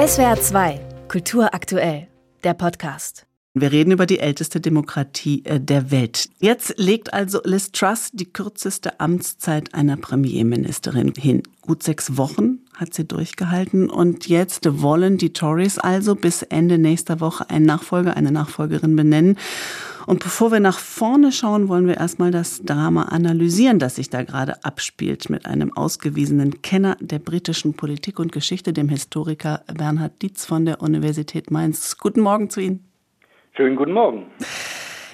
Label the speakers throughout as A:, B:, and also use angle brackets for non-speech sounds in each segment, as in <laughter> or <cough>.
A: SWR 2, Kultur aktuell, der Podcast.
B: Wir reden über die älteste Demokratie äh, der Welt. Jetzt legt also Liz Truss die kürzeste Amtszeit einer Premierministerin hin. Gut sechs Wochen hat sie durchgehalten und jetzt wollen die Tories also bis Ende nächster Woche einen Nachfolger, eine Nachfolgerin benennen. Und bevor wir nach vorne schauen, wollen wir erstmal das Drama analysieren, das sich da gerade abspielt mit einem ausgewiesenen Kenner der britischen Politik und Geschichte, dem Historiker Bernhard Dietz von der Universität Mainz. Guten Morgen zu Ihnen.
C: Schönen guten Morgen.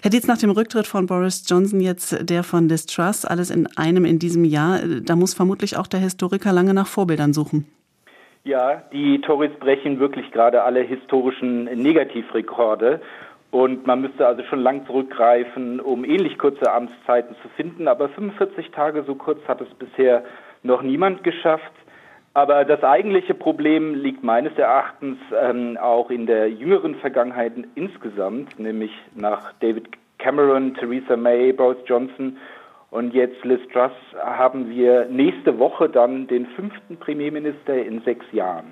B: Herr Dietz, nach dem Rücktritt von Boris Johnson jetzt der von Liz Truss, alles in einem in diesem Jahr, da muss vermutlich auch der Historiker lange nach Vorbildern suchen.
C: Ja, die Tories brechen wirklich gerade alle historischen Negativrekorde. Und man müsste also schon lang zurückgreifen, um ähnlich kurze Amtszeiten zu finden. Aber 45 Tage so kurz hat es bisher noch niemand geschafft. Aber das eigentliche Problem liegt meines Erachtens ähm, auch in der jüngeren Vergangenheit insgesamt, nämlich nach David Cameron, Theresa May, Boris Johnson und jetzt Liz Truss haben wir nächste Woche dann den fünften Premierminister in sechs Jahren.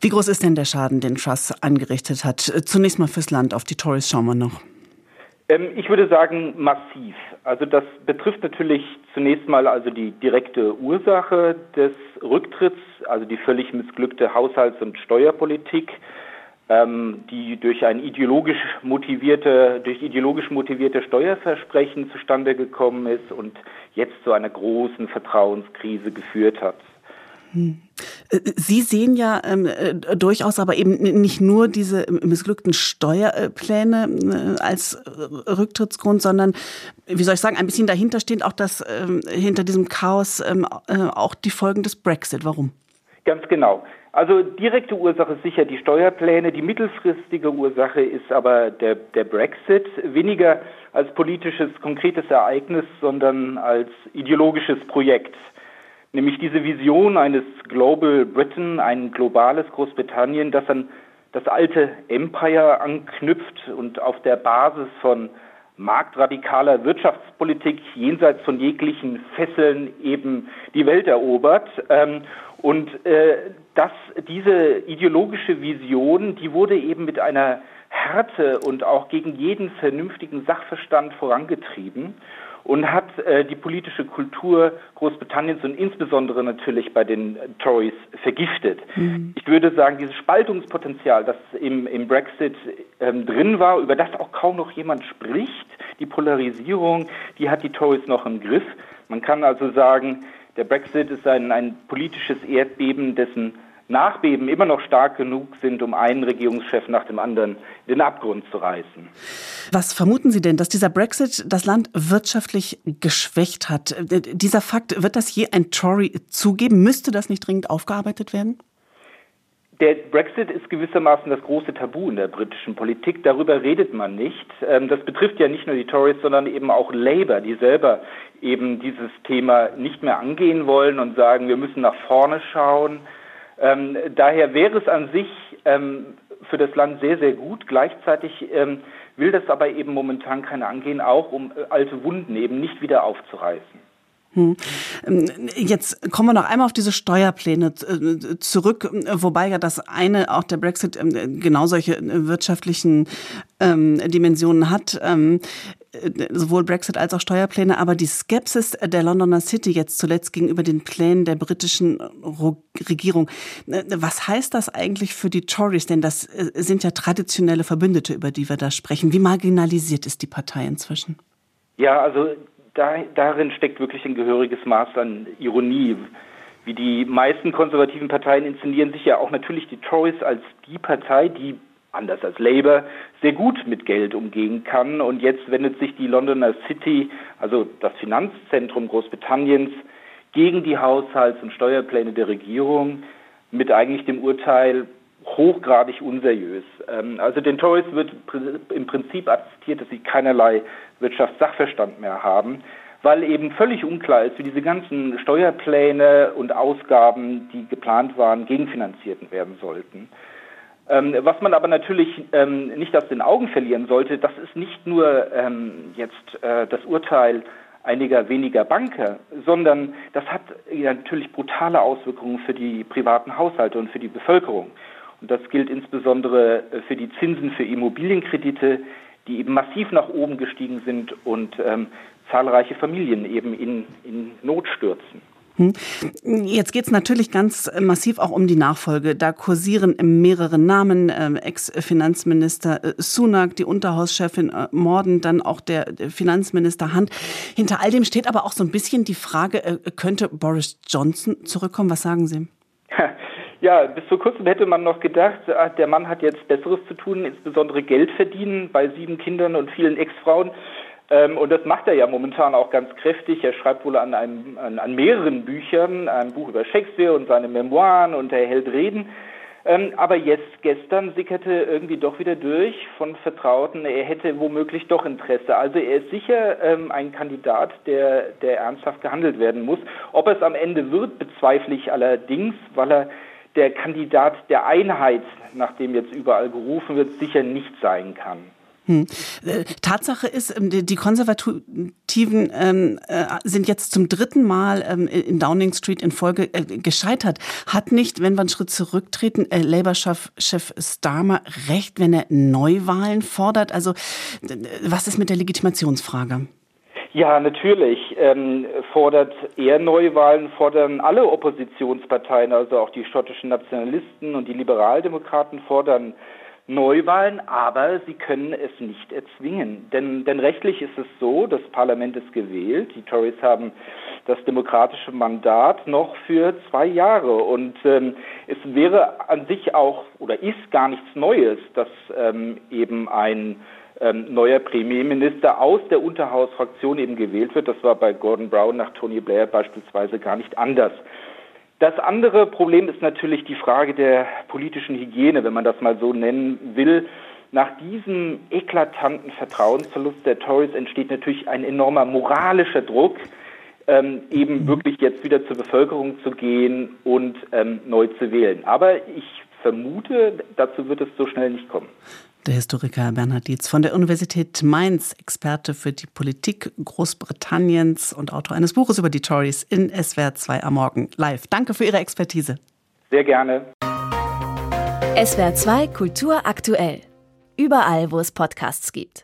B: Wie groß ist denn der Schaden, den Truss angerichtet hat? Zunächst mal fürs Land, auf die Tories schauen wir noch.
C: Ähm, ich würde sagen massiv. Also das betrifft natürlich zunächst mal also die direkte Ursache des Rücktritts, also die völlig missglückte Haushalts- und Steuerpolitik, ähm, die durch ein ideologisch motivierte, durch ideologisch motivierte Steuerversprechen zustande gekommen ist und jetzt zu einer großen Vertrauenskrise geführt hat.
B: Hm. Äh, Sie sehen ja ähm, äh, durchaus aber eben nicht nur diese missglückten Steuerpläne äh, als äh, Rücktrittsgrund, sondern, wie soll ich sagen, ein bisschen dahinter steht auch das, ähm, hinter diesem Chaos ähm, äh, auch die Folgen des Brexit. Warum?
C: Ganz genau. Also direkte Ursache ist sicher die Steuerpläne, die mittelfristige Ursache ist aber der, der Brexit, weniger als politisches konkretes Ereignis, sondern als ideologisches Projekt nämlich diese Vision eines Global Britain, ein globales Großbritannien, das an das alte Empire anknüpft und auf der Basis von marktradikaler Wirtschaftspolitik jenseits von jeglichen Fesseln eben die Welt erobert. Ähm, und äh, das, diese ideologische Vision, die wurde eben mit einer Härte und auch gegen jeden vernünftigen Sachverstand vorangetrieben und hat äh, die politische Kultur Großbritanniens und insbesondere natürlich bei den Tories vergiftet. Mhm. Ich würde sagen, dieses Spaltungspotenzial, das im, im Brexit ähm, drin war, über das auch kaum noch jemand spricht, die Polarisierung, die hat die Tories noch im Griff. Man kann also sagen, der Brexit ist ein, ein politisches Erdbeben, dessen Nachbeben immer noch stark genug sind, um einen Regierungschef nach dem anderen in den Abgrund zu reißen.
B: Was vermuten Sie denn, dass dieser Brexit das Land wirtschaftlich geschwächt hat? Dieser Fakt, wird das je ein Tory zugeben? Müsste das nicht dringend aufgearbeitet werden?
C: Der Brexit ist gewissermaßen das große Tabu in der britischen Politik. Darüber redet man nicht. Ähm, das betrifft ja nicht nur die Tories, sondern eben auch Labour, die selber eben dieses Thema nicht mehr angehen wollen und sagen, wir müssen nach vorne schauen. Ähm, daher wäre es an sich ähm, für das Land sehr, sehr gut. Gleichzeitig ähm, will das aber eben momentan keiner angehen, auch um äh, alte Wunden eben nicht wieder aufzureißen. Hm.
B: Ähm, jetzt kommen wir noch einmal auf diese Steuerpläne äh, zurück, wobei ja das eine, auch der Brexit, ähm, genau solche wirtschaftlichen ähm, Dimensionen hat. Äh, sowohl Brexit als auch Steuerpläne, aber die Skepsis der Londoner City jetzt zuletzt gegenüber den Plänen der britischen Regierung. Äh, was heißt das eigentlich für die Tories? Denn das äh, sind ja traditionelle Verbündete, über die wir da sprechen. Wie marginalisiert ist die Partei inzwischen?
C: Ja, also da, darin steckt wirklich ein gehöriges Maß an Ironie. Wie die meisten konservativen Parteien inszenieren sich ja auch natürlich die Tories als die Partei, die anders als Labour, sehr gut mit Geld umgehen kann. Und jetzt wendet sich die Londoner City, also das Finanzzentrum Großbritanniens, gegen die Haushalts- und Steuerpläne der Regierung mit eigentlich dem Urteil hochgradig unseriös. Ähm, also den Tories wird im Prinzip attestiert, dass sie keinerlei Wirtschaftssachverstand mehr haben, weil eben völlig unklar ist, wie diese ganzen Steuerpläne und Ausgaben, die geplant waren, gegenfinanziert werden sollten. Ähm, was man aber natürlich ähm, nicht aus den Augen verlieren sollte, das ist nicht nur ähm, jetzt äh, das Urteil einiger weniger Banker, sondern das hat ja natürlich brutale Auswirkungen für die privaten Haushalte und für die Bevölkerung. Und das gilt insbesondere äh, für die Zinsen für Immobilienkredite, die eben massiv nach oben gestiegen sind und ähm, zahlreiche Familien eben in, in Not stürzen.
B: Hm. Jetzt geht es natürlich ganz massiv auch um die Nachfolge. Da kursieren mehrere Namen. Ähm, Ex-Finanzminister äh, Sunak, die Unterhauschefin äh, Morden, dann auch der Finanzminister Hunt. Hinter all dem steht aber auch so ein bisschen die Frage, äh, könnte Boris Johnson zurückkommen? Was sagen Sie? <laughs>
C: Ja, bis vor kurzem hätte man noch gedacht, ah, der Mann hat jetzt Besseres zu tun, insbesondere Geld verdienen bei sieben Kindern und vielen Ex-Frauen. Ähm, und das macht er ja momentan auch ganz kräftig. Er schreibt wohl an, einem, an, an mehreren Büchern, ein Buch über Shakespeare und seine Memoiren und er hält Reden. Ähm, aber jetzt, gestern sickerte irgendwie doch wieder durch von Vertrauten, er hätte womöglich doch Interesse. Also er ist sicher ähm, ein Kandidat, der, der ernsthaft gehandelt werden muss. Ob es am Ende wird, bezweifle ich allerdings, weil er der Kandidat der Einheit, nach dem jetzt überall gerufen wird, sicher nicht sein kann.
B: Hm. Äh, Tatsache ist, ähm, die Konservativen ähm, äh, sind jetzt zum dritten Mal ähm, in Downing Street in Folge äh, gescheitert. Hat nicht, wenn wir einen Schritt zurücktreten, Labour-Chef Starmer recht, wenn er Neuwahlen fordert? Also was ist mit der Legitimationsfrage?
C: Ja, natürlich ähm, fordert er Neuwahlen, fordern alle Oppositionsparteien, also auch die schottischen Nationalisten und die Liberaldemokraten fordern Neuwahlen, aber sie können es nicht erzwingen. Denn, denn rechtlich ist es so, das Parlament ist gewählt, die Tories haben das demokratische Mandat noch für zwei Jahre. Und ähm, es wäre an sich auch oder ist gar nichts Neues, dass ähm, eben ein ähm, neuer Premierminister aus der Unterhausfraktion eben gewählt wird. Das war bei Gordon Brown nach Tony Blair beispielsweise gar nicht anders. Das andere Problem ist natürlich die Frage der politischen Hygiene, wenn man das mal so nennen will. Nach diesem eklatanten Vertrauensverlust der Tories entsteht natürlich ein enormer moralischer Druck, ähm, eben wirklich jetzt wieder zur Bevölkerung zu gehen und ähm, neu zu wählen. Aber ich vermute, dazu wird es so schnell nicht kommen.
B: Der Historiker Bernhard Dietz von der Universität Mainz, Experte für die Politik Großbritanniens und Autor eines Buches über die Tories in SWR 2 am Morgen live. Danke für Ihre Expertise.
C: Sehr gerne.
A: SWR 2 Kultur aktuell. Überall, wo es Podcasts gibt.